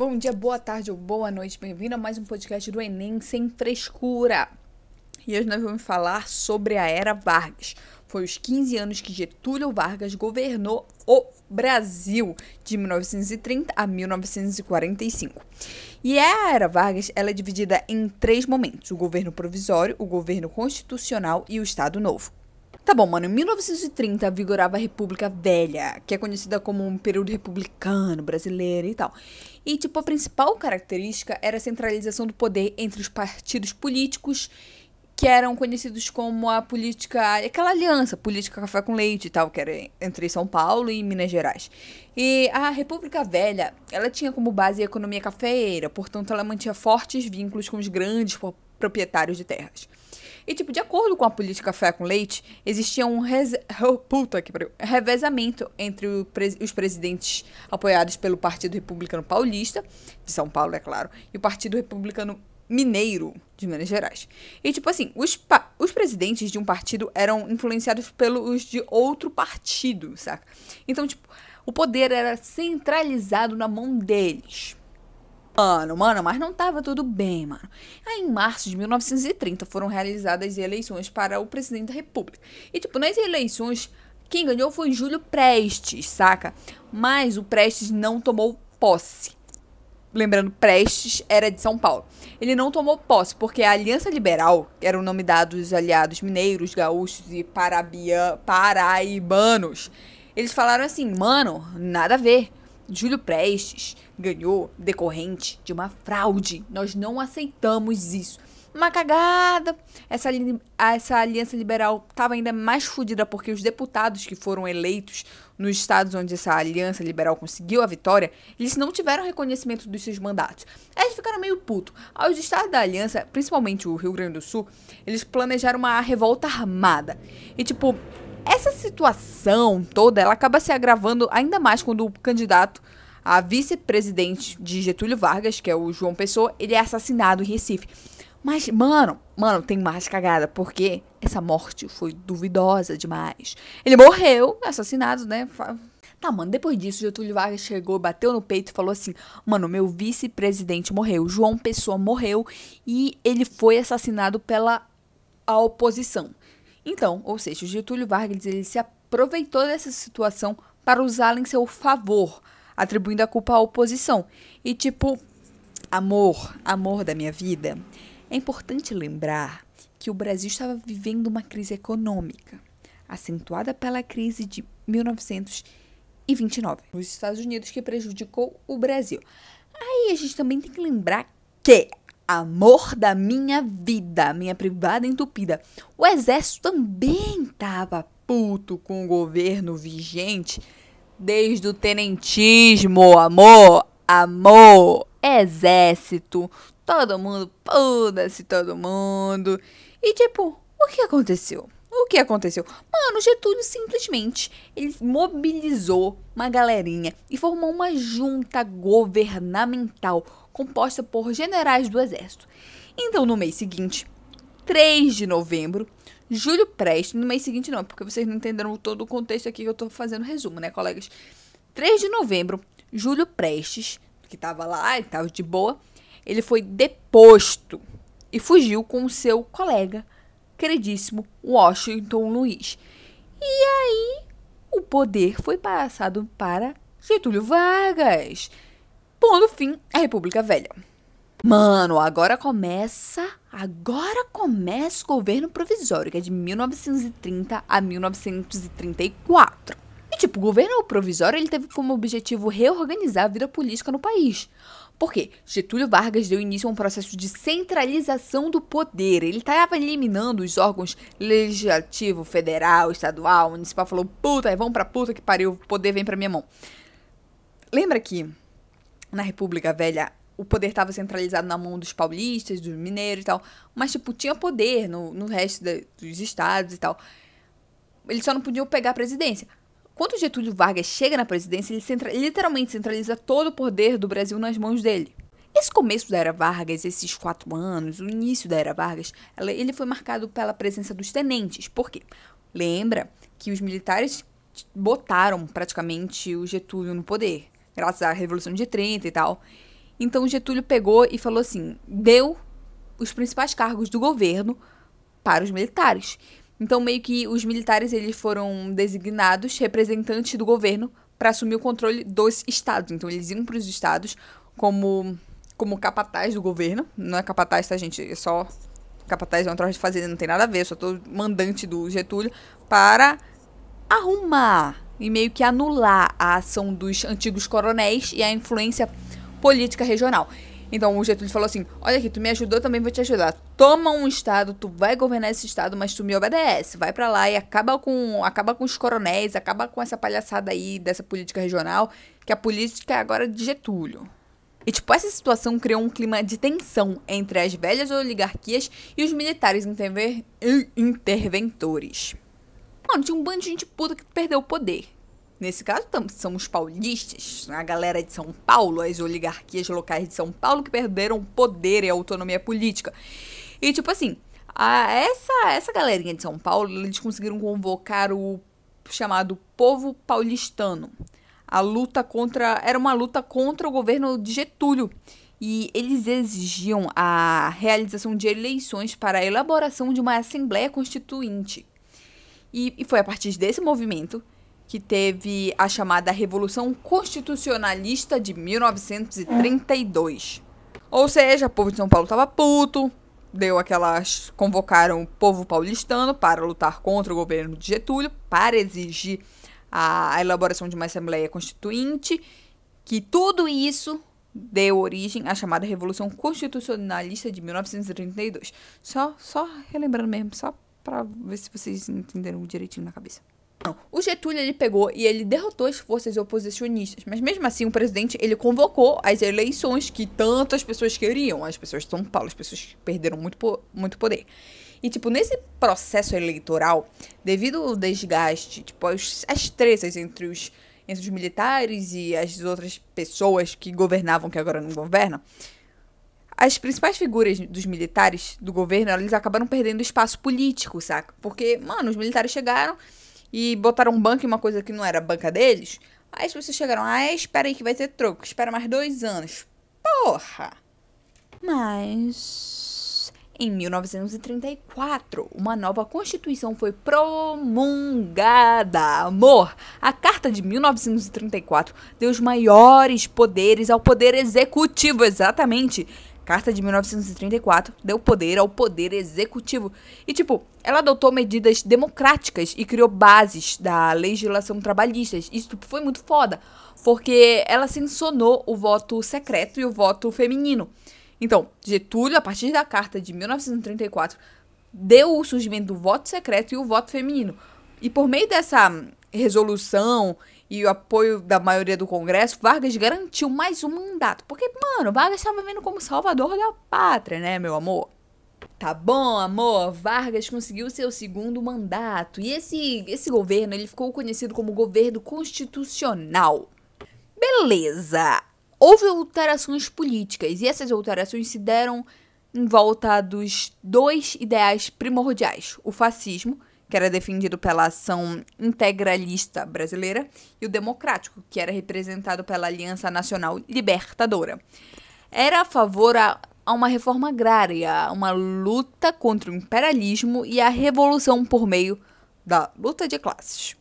Bom dia, boa tarde ou boa noite, bem-vindo a mais um podcast do Enem Sem Frescura. E hoje nós vamos falar sobre a Era Vargas. Foi os 15 anos que Getúlio Vargas governou o Brasil, de 1930 a 1945. E a Era Vargas ela é dividida em três momentos: o governo provisório, o governo constitucional e o Estado Novo. Tá bom, mano. Em 1930 vigorava a República Velha, que é conhecida como um período republicano brasileiro e tal. E, tipo, a principal característica era a centralização do poder entre os partidos políticos que eram conhecidos como a política, aquela aliança política café com leite e tal, que era entre São Paulo e Minas Gerais. E a República Velha, ela tinha como base a economia cafeeira, portanto ela mantinha fortes vínculos com os grandes proprietários de terras. E, tipo, de acordo com a política café com leite, existia um oh, puta que revezamento entre os presidentes apoiados pelo Partido Republicano Paulista, de São Paulo, é claro, e o Partido Republicano Mineiro, de Minas Gerais. E, tipo assim, os, os presidentes de um partido eram influenciados pelos de outro partido, saca? Então, tipo, o poder era centralizado na mão deles. Mano, mano, mas não tava tudo bem, mano. Aí, em março de 1930, foram realizadas eleições para o presidente da República. E, tipo, nas eleições, quem ganhou foi Júlio Prestes, saca? Mas o Prestes não tomou posse lembrando, Prestes era de São Paulo. Ele não tomou posse porque a Aliança Liberal, que era o nome dado aos aliados mineiros, gaúchos e parabia, paraibanos, eles falaram assim: mano, nada a ver. Júlio Prestes ganhou decorrente de uma fraude. Nós não aceitamos isso uma cagada. Essa, essa aliança liberal estava ainda mais fodida porque os deputados que foram eleitos nos estados onde essa aliança liberal conseguiu a vitória, eles não tiveram reconhecimento dos seus mandatos. Eles ficaram meio puto. Aos estados da aliança, principalmente o Rio Grande do Sul, eles planejaram uma revolta armada. E tipo, essa situação toda, ela acaba se agravando ainda mais quando o candidato a vice-presidente de Getúlio Vargas, que é o João Pessoa, ele é assassinado em Recife. Mas, mano, mano, tem mais cagada, porque essa morte foi duvidosa demais. Ele morreu, assassinado, né? Tá, mano, depois disso, Getúlio Vargas chegou, bateu no peito e falou assim: Mano, meu vice-presidente morreu, João Pessoa morreu e ele foi assassinado pela a oposição. Então, ou seja, o Getúlio Vargas ele se aproveitou dessa situação para usá-la em seu favor, atribuindo a culpa à oposição. E tipo, amor, amor da minha vida, é importante lembrar que o Brasil estava vivendo uma crise econômica, acentuada pela crise de 1929 nos Estados Unidos, que prejudicou o Brasil. Aí a gente também tem que lembrar que amor da minha vida, minha privada entupida. O exército também estava puto com o governo vigente desde o tenentismo, amor, amor, exército, todo mundo, foda-se todo mundo. E tipo, o que aconteceu? O que aconteceu? Mano, Getúlio simplesmente ele mobilizou uma galerinha e formou uma junta governamental composta por generais do exército. Então, no mês seguinte, 3 de novembro, Júlio Prestes, no mês seguinte não, porque vocês não entenderam todo o contexto aqui que eu tô fazendo resumo, né, colegas? 3 de novembro, Júlio Prestes, que tava lá e tava de boa, ele foi deposto e fugiu com seu colega, queridíssimo Washington Luiz. E aí o poder foi passado para Getúlio Vargas, pondo fim à República Velha. Mano, agora começa, agora começa o governo provisório, que é de 1930 a 1934. E tipo, o governo provisório ele teve como objetivo reorganizar a vida política no país. Por quê? Getúlio Vargas deu início a um processo de centralização do poder. Ele estava eliminando os órgãos legislativo, federal, estadual, municipal. Falou, puta, vamos pra puta que pariu, o poder vem pra minha mão. Lembra que na República Velha o poder estava centralizado na mão dos paulistas, dos mineiros e tal. Mas, tipo, tinha poder no, no resto dos estados e tal. Eles só não podiam pegar a presidência. Quando Getúlio Vargas chega na presidência, ele centra, literalmente centraliza todo o poder do Brasil nas mãos dele. Esse começo da Era Vargas, esses quatro anos, o início da Era Vargas, ele foi marcado pela presença dos tenentes. Por quê? Lembra que os militares botaram praticamente o Getúlio no poder, graças à Revolução de 30 e tal. Então Getúlio pegou e falou assim: deu os principais cargos do governo para os militares. Então meio que os militares eles foram designados representantes do governo para assumir o controle dos estados. Então eles iam para os estados como como capataz do governo, não é capataz, tá gente, é só capataz é um troço de fazenda, não tem nada a ver, só tô mandante do Getúlio para arrumar e meio que anular a ação dos antigos coronéis e a influência política regional. Então o Getúlio falou assim: Olha aqui, tu me ajudou, também vou te ajudar. Toma um estado, tu vai governar esse estado, mas tu me obedece. Vai para lá e acaba com, acaba com os coronéis, acaba com essa palhaçada aí dessa política regional, que a política é agora de Getúlio. E, tipo, essa situação criou um clima de tensão entre as velhas oligarquias e os militares interventores. Mano, tinha um bando de gente puta que perdeu o poder. Nesse caso, são os paulistas, a galera de São Paulo, as oligarquias locais de São Paulo que perderam poder e autonomia política. E, tipo assim, a, essa, essa galerinha de São Paulo, eles conseguiram convocar o chamado povo paulistano. A luta contra. Era uma luta contra o governo de Getúlio. E eles exigiam a realização de eleições para a elaboração de uma Assembleia Constituinte. E, e foi a partir desse movimento que teve a chamada Revolução Constitucionalista de 1932. Ou seja, o povo de São Paulo estava puto, deu aquelas. convocaram o povo paulistano para lutar contra o governo de Getúlio, para exigir a, elaboração de uma Assembleia Constituinte, que tudo isso deu origem à chamada Revolução Constitucionalista de 1932. Só, só relembrando mesmo, só para ver se vocês entenderam direitinho na cabeça. Não. O Getúlio ele pegou e ele derrotou as forças oposicionistas, mas mesmo assim o presidente ele convocou as eleições que tantas pessoas queriam, as pessoas de São Paulo, as pessoas perderam muito, muito poder. E tipo, nesse processo eleitoral, devido ao desgaste, tipo, as, as tretas entre os entre os militares e as outras pessoas que governavam que agora não governam, as principais figuras dos militares do governo, eles acabaram perdendo espaço político, saca? Porque, mano, os militares chegaram e botaram um banco em uma coisa que não era banca deles. Aí as pessoas chegaram, ah, espera aí que vai ter troco, espera mais dois anos. Porra! Mas. Em 1934, uma nova Constituição foi promulgada. Amor, a Carta de 1934 deu os maiores poderes ao Poder Executivo, exatamente Carta de 1934 deu poder ao poder executivo. E, tipo, ela adotou medidas democráticas e criou bases da legislação trabalhista. Isso tipo, foi muito foda, porque ela sancionou o voto secreto e o voto feminino. Então, Getúlio, a partir da Carta de 1934, deu o surgimento do voto secreto e o voto feminino. E por meio dessa resolução e o apoio da maioria do Congresso, Vargas garantiu mais um mandato. Porque, mano, Vargas estava vendo como salvador da pátria, né, meu amor? Tá bom, amor, Vargas conseguiu seu segundo mandato. E esse, esse governo, ele ficou conhecido como governo constitucional. Beleza. Houve alterações políticas e essas alterações se deram em volta dos dois ideais primordiais: o fascismo que era defendido pela ação integralista brasileira, e o democrático, que era representado pela Aliança Nacional Libertadora. Era a favor a, a uma reforma agrária, uma luta contra o imperialismo e a revolução por meio da luta de classes.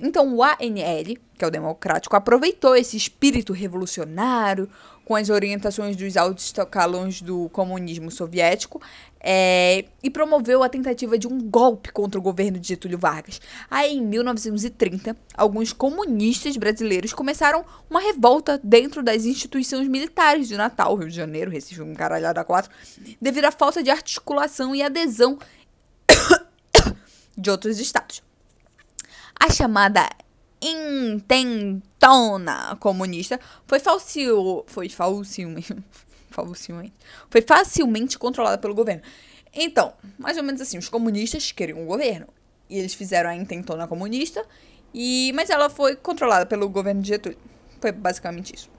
Então o ANL, que é o democrático, aproveitou esse espírito revolucionário com as orientações dos altos escalões do comunismo soviético é, e promoveu a tentativa de um golpe contra o governo de Getúlio Vargas. Aí, em 1930, alguns comunistas brasileiros começaram uma revolta dentro das instituições militares de Natal, Rio de Janeiro, Recife, um caralhada quatro, devido à falta de articulação e adesão de outros estados. A chamada intentona comunista foi falsil, foi falsilmente, foi facilmente controlada pelo governo. Então, mais ou menos assim, os comunistas queriam o governo e eles fizeram a intentona comunista e mas ela foi controlada pelo governo de Getúlio. Foi basicamente isso.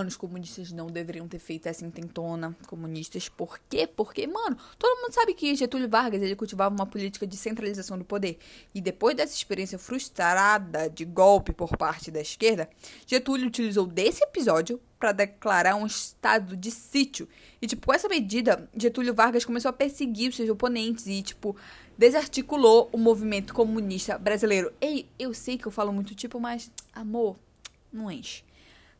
Os comunistas não deveriam ter feito essa intentona. Comunistas, por quê? Porque, mano, todo mundo sabe que Getúlio Vargas ele cultivava uma política de centralização do poder. E depois dessa experiência frustrada de golpe por parte da esquerda, Getúlio utilizou desse episódio para declarar um estado de sítio. E, tipo, com essa medida, Getúlio Vargas começou a perseguir os seus oponentes e, tipo, desarticulou o movimento comunista brasileiro. Ei, eu sei que eu falo muito tipo, mas, amor, não enche.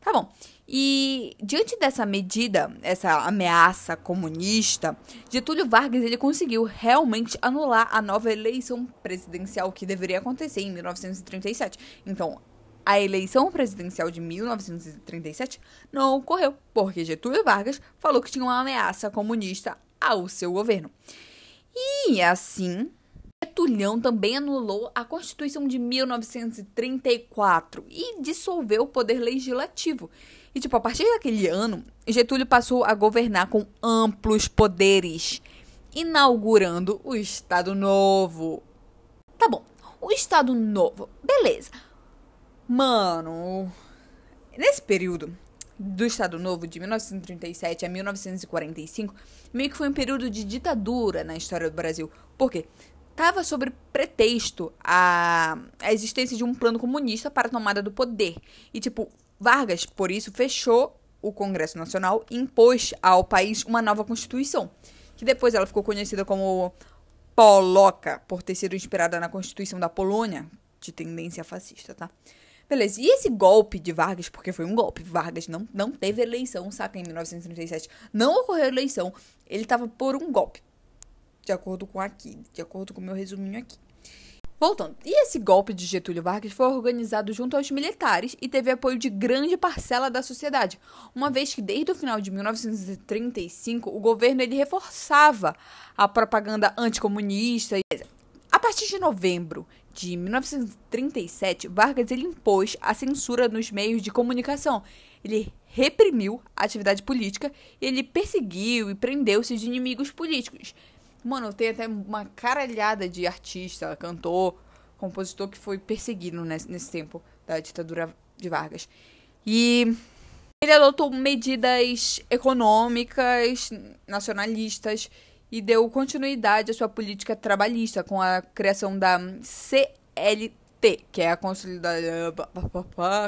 Tá bom. E diante dessa medida, essa ameaça comunista, Getúlio Vargas ele conseguiu realmente anular a nova eleição presidencial que deveria acontecer em 1937. Então, a eleição presidencial de 1937 não ocorreu, porque Getúlio Vargas falou que tinha uma ameaça comunista ao seu governo. E assim, Getulhão também anulou a Constituição de 1934 e dissolveu o poder legislativo. E, tipo, a partir daquele ano, Getúlio passou a governar com amplos poderes, inaugurando o Estado Novo. Tá bom, o Estado Novo, beleza. Mano, nesse período do Estado Novo, de 1937 a 1945, meio que foi um período de ditadura na história do Brasil. Por quê? Tava sobre pretexto a, a existência de um plano comunista para a tomada do poder. E, tipo, Vargas, por isso, fechou o Congresso Nacional e impôs ao país uma nova Constituição, que depois ela ficou conhecida como Poloca, por ter sido inspirada na Constituição da Polônia, de tendência fascista, tá? Beleza, e esse golpe de Vargas, porque foi um golpe, Vargas não, não teve eleição, saca, em 1937, não ocorreu eleição, ele tava por um golpe, de acordo com aqui, de acordo com o meu resuminho aqui. Voltando, e esse golpe de Getúlio Vargas foi organizado junto aos militares e teve apoio de grande parcela da sociedade, uma vez que desde o final de 1935 o governo ele reforçava a propaganda anticomunista. A partir de novembro de 1937, Vargas ele impôs a censura nos meios de comunicação. Ele reprimiu a atividade política e ele perseguiu e prendeu seus inimigos políticos. Mano, tem até uma caralhada de artista, cantor, compositor que foi perseguido nesse, nesse tempo da ditadura de Vargas. E ele adotou medidas econômicas, nacionalistas e deu continuidade à sua política trabalhista com a criação da CLT, que é a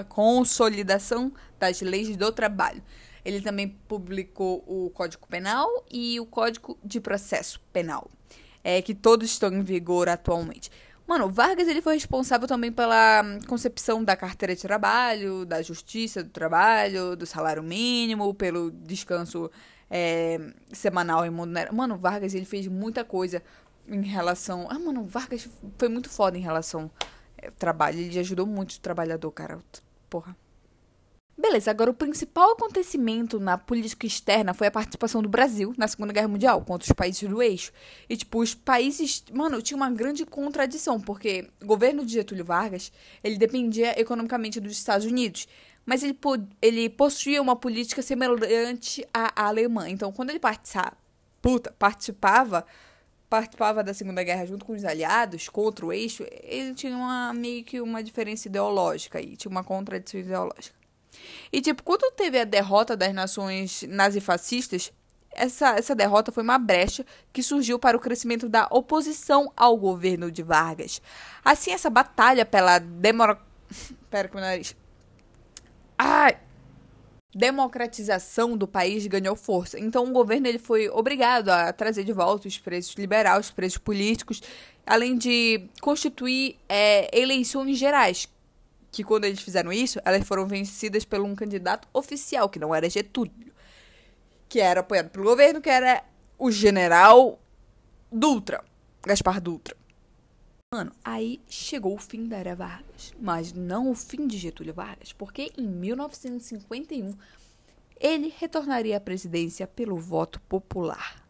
consolidação das leis do trabalho. Ele também publicou o Código Penal e o Código de Processo Penal, é, que todos estão em vigor atualmente. Mano, Vargas ele foi responsável também pela concepção da carteira de trabalho, da justiça do trabalho, do salário mínimo, pelo descanso é, semanal e remunerado. Mano, Vargas ele fez muita coisa em relação. Ah, mano, Vargas foi muito foda em relação ao é, trabalho. Ele ajudou muito o trabalhador, cara. Porra. Beleza, agora o principal acontecimento na política externa foi a participação do Brasil na Segunda Guerra Mundial contra os países do eixo. E, tipo, os países. Mano, tinha uma grande contradição, porque o governo de Getúlio Vargas ele dependia economicamente dos Estados Unidos. Mas ele, ele possuía uma política semelhante à alemã. Então, quando ele participava, puta, participava, participava da Segunda Guerra junto com os aliados contra o eixo, ele tinha uma, meio que uma diferença ideológica e tinha uma contradição ideológica. E, tipo, quando teve a derrota das nações nazifascistas, essa, essa derrota foi uma brecha que surgiu para o crescimento da oposição ao governo de Vargas. Assim, essa batalha pela demora... Pera que nariz... Ai! democratização do país ganhou força. Então o governo ele foi obrigado a trazer de volta os presos liberais, os presos políticos, além de constituir é, eleições gerais, que quando eles fizeram isso, elas foram vencidas por um candidato oficial, que não era Getúlio, que era apoiado pelo governo, que era o general Dutra, Gaspar Dutra. Mano, aí chegou o fim da era Vargas, mas não o fim de Getúlio Vargas, porque em 1951 ele retornaria à presidência pelo voto popular.